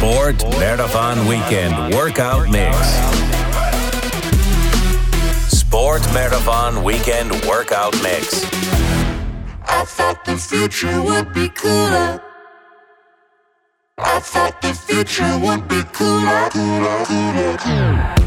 Sport Marathon Weekend Workout Mix. Sport Marathon Weekend Workout Mix. I thought the future would be cooler. I thought the future would be cooler, cooler, cooler, cooler.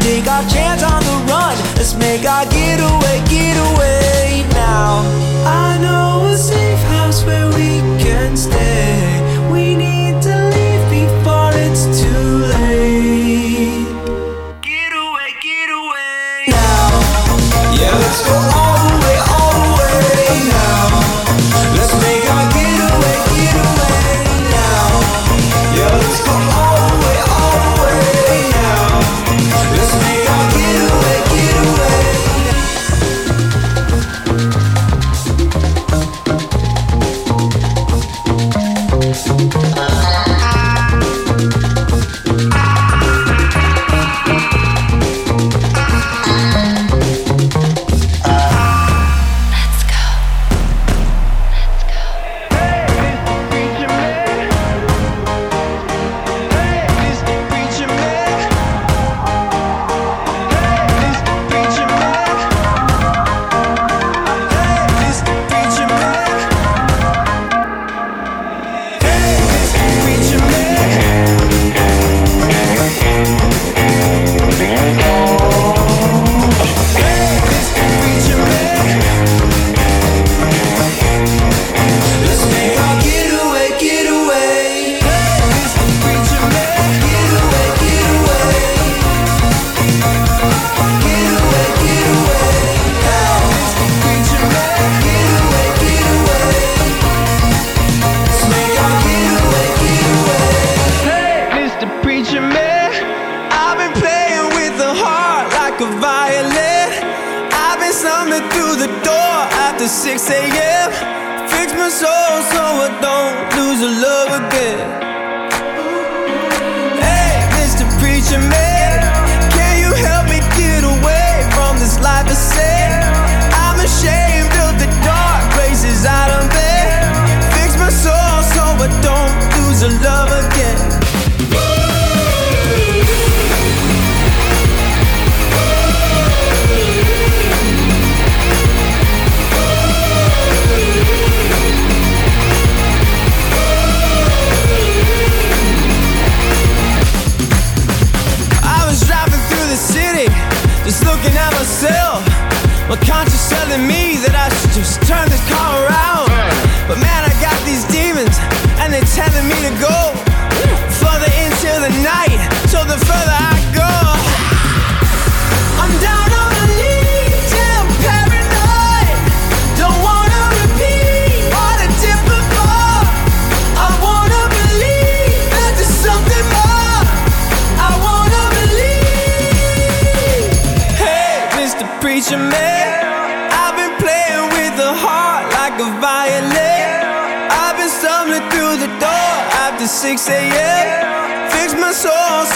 take our chance on the run. Let's make our getaway, getaway now. I know a safe house where we can stay. We need to.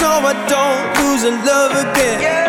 So I don't lose a love again. Hey,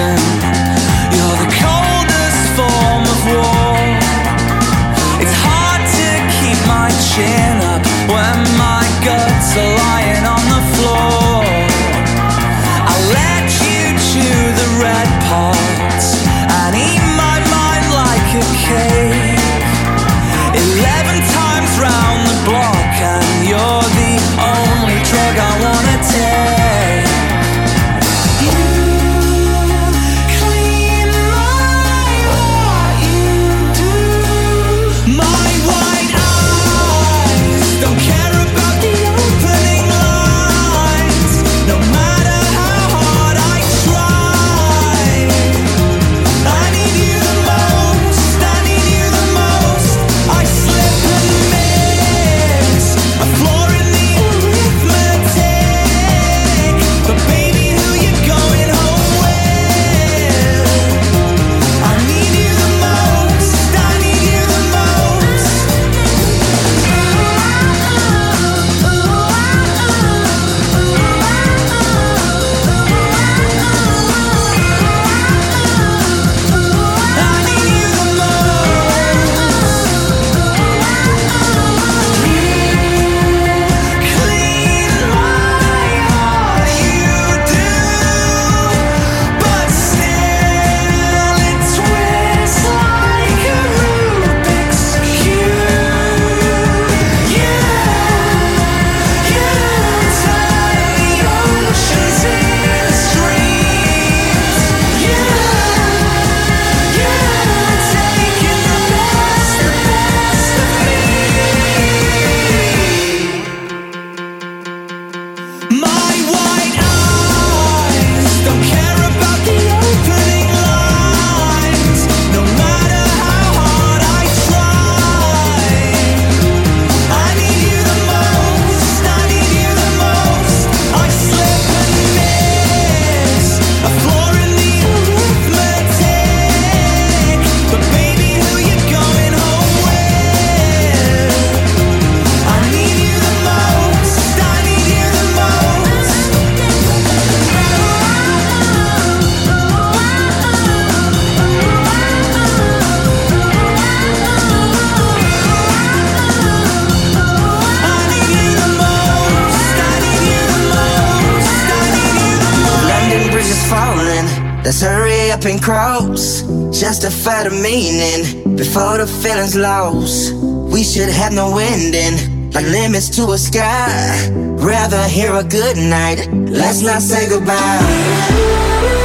listen to a sky. Rather hear a good night. Let's not say goodbye.